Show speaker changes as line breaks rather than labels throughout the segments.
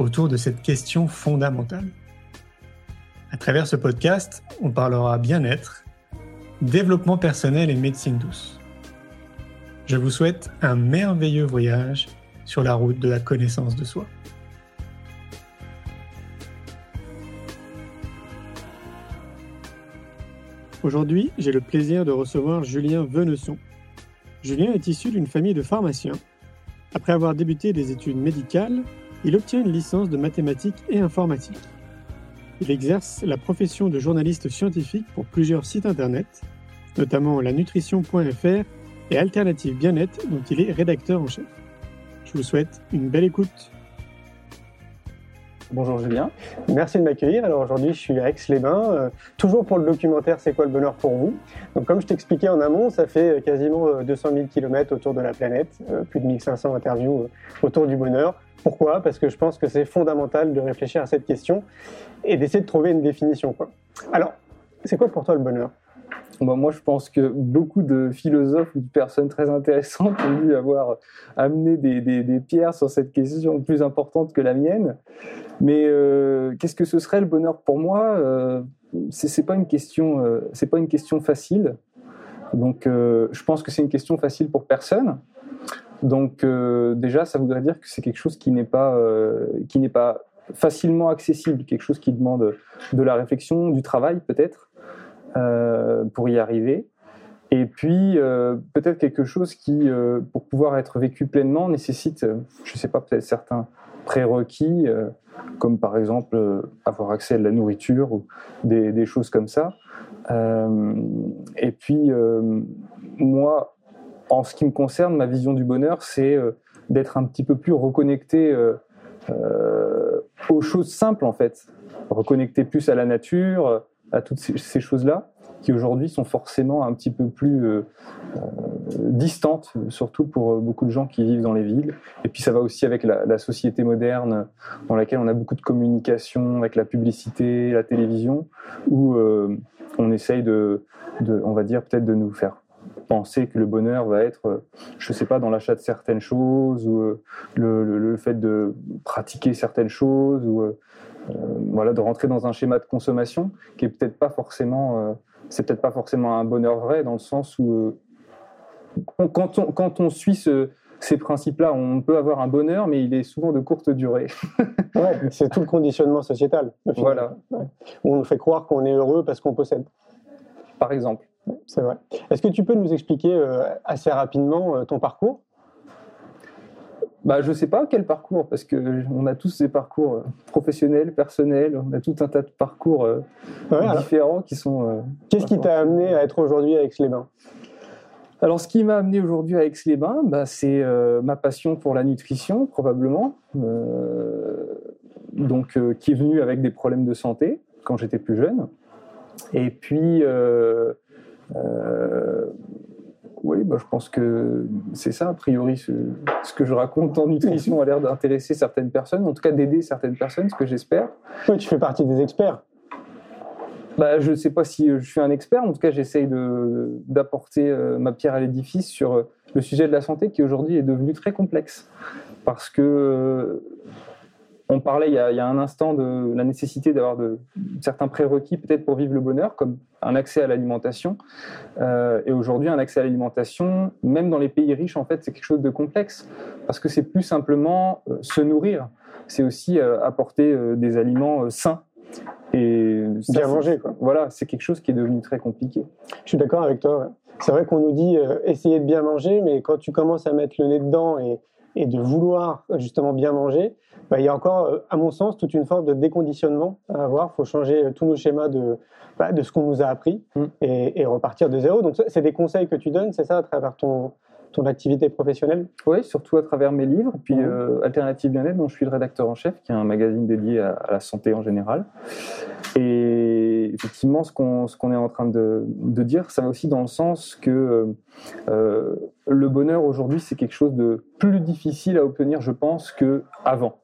autour de cette question fondamentale. À travers ce podcast, on parlera bien-être, développement personnel et médecine douce. Je vous souhaite un merveilleux voyage sur la route de la connaissance de soi. Aujourd'hui, j'ai le plaisir de recevoir Julien Venesson. Julien est issu d'une famille de pharmaciens. Après avoir débuté des études médicales, il obtient une licence de mathématiques et informatique. Il exerce la profession de journaliste scientifique pour plusieurs sites internet, notamment la nutrition.fr et Alternative Bien-être dont il est rédacteur en chef. Je vous souhaite une belle écoute.
Bonjour Julien, merci de m'accueillir. Alors aujourd'hui je suis à Aix-les-Bains, euh, toujours pour le documentaire C'est quoi le bonheur pour vous? Donc comme je t'expliquais en amont, ça fait euh, quasiment 200 000 km autour de la planète, euh, plus de 1500 interviews autour du bonheur. Pourquoi? Parce que je pense que c'est fondamental de réfléchir à cette question et d'essayer de trouver une définition. Alors, c'est quoi pour toi le bonheur?
Moi, je pense que beaucoup de philosophes ou de personnes très intéressantes ont dû avoir amené des, pierres sur cette question plus importante que la mienne. Mais euh, qu'est-ce que ce serait le bonheur pour moi euh, C'est pas une question, euh, pas une question facile. Donc, euh, je pense que c'est une question facile pour personne. Donc, déjà, ça voudrait dire que c'est quelque chose qui n'est pas facilement accessible, quelque chose qui demande de la réflexion, du travail peut-être. Euh, pour y arriver. Et puis, euh, peut-être quelque chose qui, euh, pour pouvoir être vécu pleinement, nécessite, je ne sais pas, peut-être certains prérequis, comme par exemple avoir accès à de la nourriture ou des, choses comme ça. et puis, moi, en ce qui me concerne, ma vision du bonheur, c'est d'être un petit peu plus reconnecté aux choses simples, en fait. Reconnecter plus à la nature, à toutes ces, choses-là, qui aujourd'hui sont forcément un petit peu plus euh, euh, distantes, surtout pour euh, beaucoup de gens qui vivent dans les villes. Et puis ça va aussi avec la, société moderne, dans laquelle on a beaucoup de communication, avec la publicité, la télévision, où on essaye de, on va dire peut-être de nous faire penser que le bonheur va être, je sais pas, dans l'achat de certaines choses ou le, fait de pratiquer certaines choses ou voilà, de rentrer dans un schéma de consommation qui est peut-être pas forcément, c'est peut-être pas forcément un bonheur vrai dans le sens où euh, quand, on, quand on suit ces principes-là, on peut avoir un bonheur, mais il est souvent de courte durée.
c'est tout le conditionnement sociétal.
Voilà.
On nous fait croire qu'on est heureux parce qu'on possède.
Par exemple.
C'est vrai. Est-ce que tu peux nous expliquer assez rapidement ton parcours?
Bah, je ne sais pas quel parcours, parce qu'on a tous des parcours euh, professionnels, personnels, on a tout un tas de parcours euh, différents qui sont. Euh,
Qu'est-ce qui t'a amené à être aujourd'hui à Aix-les-Bains
alors, ce qui m'a amené aujourd'hui à Aix-les-Bains, bah, c'est ma passion pour la nutrition, probablement, donc qui est venue avec des problèmes de santé quand j'étais plus jeune. Et puis, oui, bah, je pense que c'est ça, a priori, ce, que je raconte en nutrition a l'air d'intéresser certaines personnes, en tout cas d'aider certaines personnes, ce que j'espère.
Oui, tu fais partie des experts.
Bah, je ne sais pas si je suis un expert, en tout cas j'essaye d'apporter euh, ma pierre à l'édifice sur euh, le sujet de la santé qui aujourd'hui est devenu très complexe. Parce que euh, on parlait il y, a, un instant de la nécessité d'avoir de, certains prérequis peut-être pour vivre le bonheur, comme un accès à l'alimentation. Euh, et aujourd'hui, un accès à l'alimentation, même dans les pays riches, en fait, c'est quelque chose de complexe, parce que c'est plus simplement euh, se nourrir, c'est aussi euh, apporter des aliments sains.
Et bien manger, quoi.
Voilà, c'est quelque chose qui est devenu très compliqué.
Je suis d'accord avec toi. C'est vrai qu'on nous dit essayer de bien manger, mais quand tu commences à mettre le nez dedans et, et de vouloir justement bien manger, bah, il y a encore, euh, à mon sens, toute une forme de déconditionnement à avoir. Il faut changer euh, tous nos schémas de, bah, de ce qu'on nous a appris mm. et, repartir de zéro. Donc, c'est des conseils que tu donnes, c'est ça, à travers ton, ton activité professionnelle
Oui, surtout à travers mes livres, puis
Mhm.
euh, Alternative Bien-être, dont je suis le rédacteur en chef, qui est un magazine dédié à, à la santé en général. Et effectivement, ce qu'on qu'on est en train de, de dire, ça va aussi dans le sens que euh, euh, le bonheur aujourd'hui, c'est quelque chose de plus difficile à obtenir, je pense, que avant.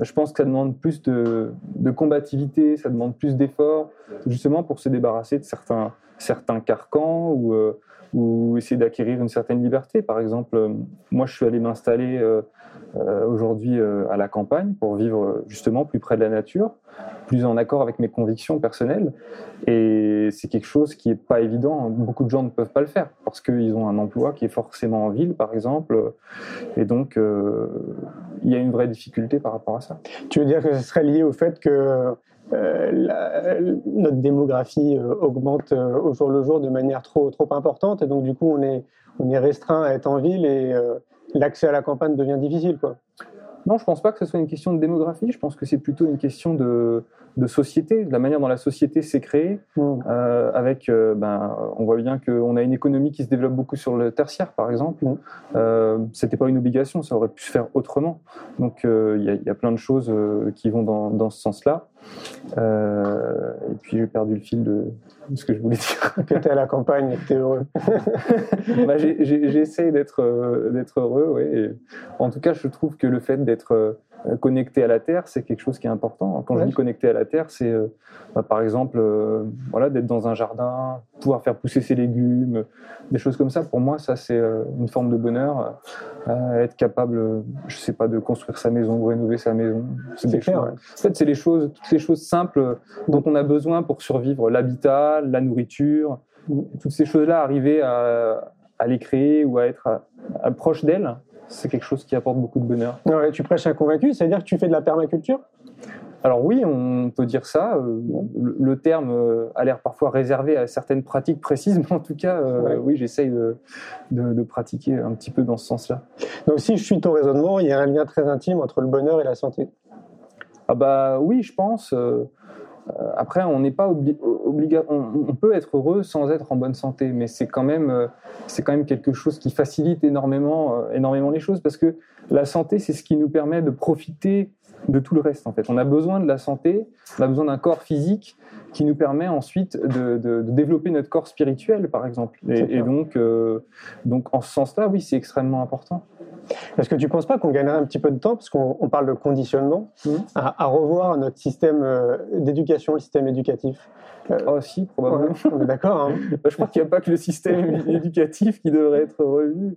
Je pense que ça demande plus de, de combativité, ça demande plus d'efforts, justement pour se débarrasser de certains, certains carcans ou, ou essayer d'acquérir une certaine liberté. Par exemple, euh, moi, je suis allé m'installer euh, euh, aujourd'hui à la campagne pour vivre justement plus près de la nature, plus en accord avec mes convictions personnelles. Et c'est quelque chose qui est pas évident. Beaucoup de gens ne peuvent pas le faire parce qu'ils ont un emploi qui est forcément en ville, par exemple. Et donc, il y a une vraie difficulté par rapport à ça.
Tu veux dire que ce serait lié au fait que la- notre démographie euh, augmente euh, au jour le jour de manière trop, trop importante et donc du coup on est, on est restreint à être en ville et euh, l'accès à la campagne devient difficile quoi.
Non, je pense pas que ce soit une question de démographie. Je pense que c'est plutôt une question de, de société, de la manière dont la société s'est créée. Euh, avec, euh, ben, on voit bien qu'on a une économie qui se développe beaucoup sur le tertiaire, par exemple.
Mm.
Euh, C'était pas une obligation, ça aurait pu se faire autrement. Donc, euh, il y, a- il y a plein de choses euh, qui vont dans, dans ce sens-là. Euh, et puis, j'ai perdu le fil de, ce que je voulais dire.
Que tu es à la campagne et que tu es heureux.
Bah, J'essaie d'être euh, d'être heureux, ouais. Et en tout cas, je trouve que le fait d'être euh, connecté à la terre, c'est quelque chose qui est important. Quand je dis connecté à la terre, c'est euh, bah, par exemple euh, voilà, d'être dans un jardin, pouvoir faire pousser ses légumes, des choses comme ça. Pour moi, ça c'est euh, une forme de bonheur. Euh, être capable, euh, je sais pas, de construire sa maison, rénover sa maison.
C'est
des
clair,
choses-
ouais.
En fait, c'est les choses, toutes les choses simples dont on a besoin pour survivre. L'habitat, la nourriture, toutes ces choses-là, arriver à, à les créer ou à être à- à proche d'elles, c'est quelque chose qui apporte beaucoup de bonheur.
Ouais, tu prêches un convaincu, c'est-à-dire que tu fais de la permaculture?
Alors oui, on peut dire ça. euh, Le, terme euh, a l'air parfois réservé à certaines pratiques précises, mais en tout cas, euh, oui, j'essaye de, de- de pratiquer un petit peu dans ce sens-là.
Donc si je suis ton raisonnement, il y a un lien très intime entre le bonheur et la santé?
Ah bah oui, je pense. euh, après, on n'est pas obli obliga- on, on peut être heureux sans être en bonne santé, mais c'est quand même, euh, c'est quand même quelque chose qui facilite énormément, euh, énormément les choses parce que la santé, c'est ce qui nous permet de profiter de tout le reste. En fait, on a besoin de la santé, on a besoin d'un corps physique qui nous permet ensuite de, de- de développer notre corps spirituel, par exemple. Et, donc, euh, donc, en ce sens-là, oui, c'est extrêmement important.
Est-ce que tu ne penses pas qu'on gagnerait un petit peu de temps, parce qu'on on parle de conditionnement, à, à revoir notre système euh, d'éducation, le système éducatif?
Oh, si, probablement.
Ouais, On est d'accord hein
je crois qu'il n'y a pas que le système éducatif qui devrait être revu.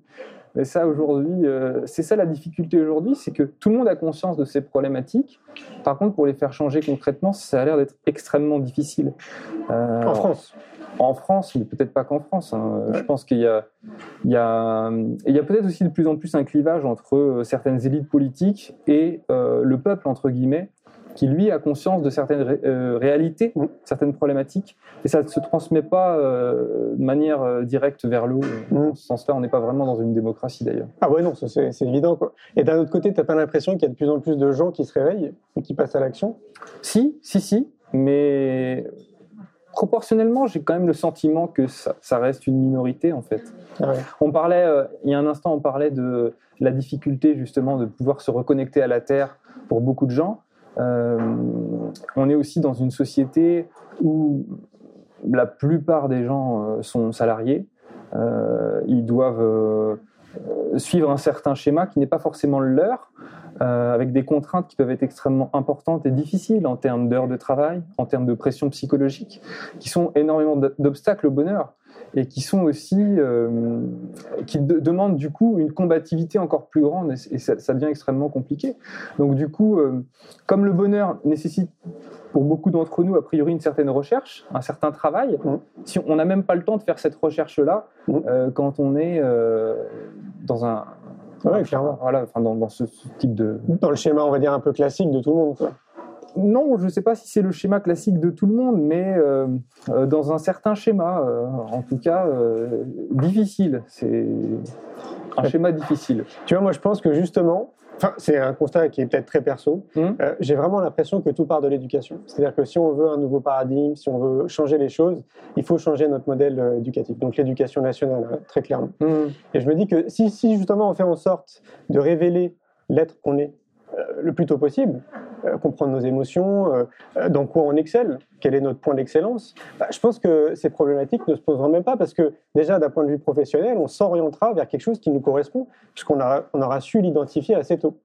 Mais ça, aujourd'hui, euh, c'est ça la difficulté aujourd'hui, c'est que tout le monde a conscience de ces problématiques. Par contre, pour les faire changer concrètement, ça a l'air d'être extrêmement difficile. Euh,
En France.
En France, mais peut-être pas qu'en France. hein. Je pense qu'il y a, il y a, il y a peut-être aussi de plus en plus un clivage entre euh, certaines élites politiques et euh, le peuple, entre guillemets, qui lui a conscience de certaines ré- euh, réalités,
Mm.
certaines problématiques, et ça ne se transmet pas euh, de manière euh, directe vers le haut.
Mm.
Dans ce sens-là, on n'est pas vraiment dans une démocratie d'ailleurs.
Ah ouais, non, c'est c'est évident. Quoi. Et d'un autre côté, tu n'as pas l'impression qu'il y a de plus en plus de gens qui se réveillent et qui passent à l'action?
Si, si, si, mais proportionnellement, j'ai quand même le sentiment que ça, ça reste une minorité en fait.
Ouais.
On parlait, euh, il y a un instant, on parlait de la difficulté justement de pouvoir se reconnecter à la Terre pour beaucoup de gens. Euh, on est aussi dans une société où la plupart des gens euh, sont salariés. Ils doivent suivre un certain schéma qui n'est pas forcément le leur, euh, avec des contraintes qui peuvent être extrêmement importantes et difficiles en termes d'heures de travail, en termes de pression psychologique, qui sont énormément d'obstacles au bonheur et qui sont aussi euh, qui de- demandent du coup une combativité encore plus grande et, ça, ça devient extrêmement compliqué. Donc du coup, euh, comme le bonheur nécessite pour beaucoup d'entre nous a priori une certaine recherche, un certain travail,
Mhm.
si on n'a même pas le temps de faire cette recherche-là
Mhm.
euh, quand on est dans un
Ouais, clairement.
voilà, enfin dans, dans ce, ce type de
Dans le schéma, on va dire, un peu classique de tout le monde. Quoi.
Non, je ne sais pas si c'est le schéma classique de tout le monde, mais euh, euh, dans un certain schéma, euh, en tout cas euh, difficile. C'est un schéma difficile.
Tu vois, moi, je pense que justement, enfin, c'est un constat qui est peut-être très perso.
Mmh.
Euh, J'ai vraiment l'impression que tout part de l'éducation. C'est-à-dire que si on veut un nouveau paradigme, si on veut changer les choses, il faut changer notre modèle euh, éducatif. Donc l'éducation nationale, hein, très clairement.
Mmh.
Et je me dis que si, si justement on fait en sorte de révéler l'être qu'on est euh, le plus tôt possible, comprendre nos émotions, euh, euh, dans quoi on excelle, quel est notre point d'excellence, bah, je pense que ces problématiques ne se poseront même pas parce que déjà d'un point de vue professionnel, on s'orientera vers quelque chose qui nous correspond puisqu'on aura, su l'identifier assez tôt.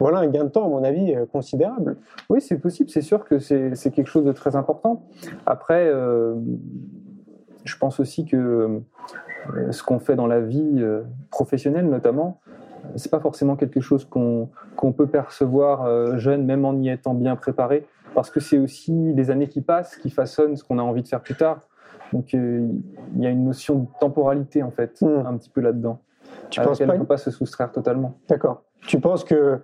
Voilà un gain de temps, à mon avis, euh, considérable.
Oui, c'est possible. C'est sûr que c'est quelque chose de très important. Après, euh, je pense aussi que euh, ce qu'on fait dans la vie euh, professionnelle, notamment, c'est pas forcément quelque chose qu'on peut percevoir euh, jeune, même en y étant bien préparé, parce que c'est aussi les années qui passent qui façonnent ce qu'on a envie de faire plus tard. Donc, euh, il y a une notion de temporalité en fait,
Mm.
un petit peu là-dedans.
Tu
à
penses pas
on ne peut pas se soustraire totalement.
D'accord. Tu penses que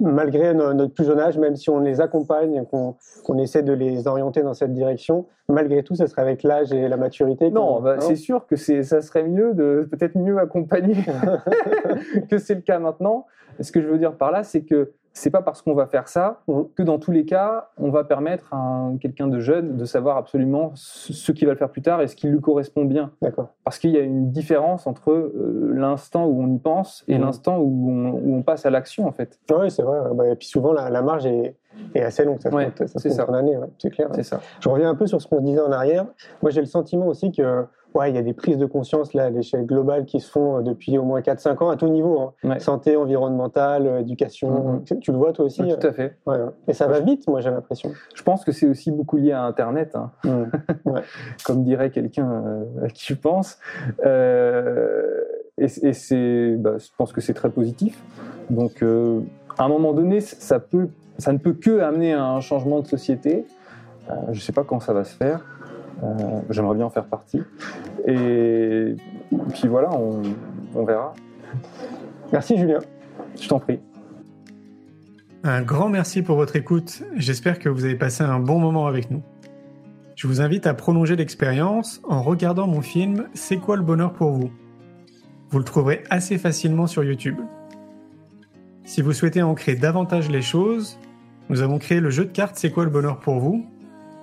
malgré no- notre plus jeune âge, même si on les accompagne, qu'on essaie de les orienter dans cette direction, malgré tout, ce serait avec l'âge et la maturité
Non, bah, c'est sûr que c'est, ça serait mieux de peut-être mieux accompagner que c'est le cas maintenant. Ce que je veux dire par là, c'est que c'est pas parce qu'on va faire ça
Mhm.
que dans tous les cas, on va permettre à un- quelqu'un de jeune de savoir absolument ce, qu'il va le faire plus tard et ce qui lui correspond bien. Parce qu'il y a une différence entre euh, l'instant où on y pense et
Mhm.
l'instant où on, où on passe à l'action, en fait.
Oui, c'est vrai. Bah, et puis souvent, la, la marge est, est assez longue. Ça se
Ouais,
compte- ça se
c'est
compte
ça.
en années, ouais, c'est clair.
C'est ça.
Je reviens un peu sur ce qu'on disait en arrière. Moi, j'ai le sentiment aussi que ouais, il y a des prises de conscience là, à l'échelle globale qui se font euh, depuis au moins 4-5 ans à tout niveau. hein.
Ouais.
Santé, environnementale, euh, éducation. Tu le vois toi aussi
Ouais,
euh?
tout à fait.
Ouais, ouais. Et ça va vite, moi, j'ai l'impression.
Je pense que c'est aussi beaucoup lié à Internet. hein.
Ouais.
comme dirait quelqu'un à qui je pense. Euh, et et c'est, bah, je pense que c'est très positif. Donc, euh, à un moment donné, ça, peut, ça ne peut que amener à un changement de société. Euh, je ne sais pas quand ça va se faire. Euh, J'aimerais bien en faire partie. Et puis voilà, on, on verra.
Merci, Julien.
Je t'en prie.
Un grand merci pour votre écoute. J'espère que vous avez passé un bon moment avec nous. Je vous invite à prolonger l'expérience en regardant mon film C'est quoi le bonheur pour vous? Vous le trouverez assez facilement sur YouTube. Si vous souhaitez ancrer davantage les choses, nous avons créé le jeu de cartes C'est quoi le bonheur pour vous?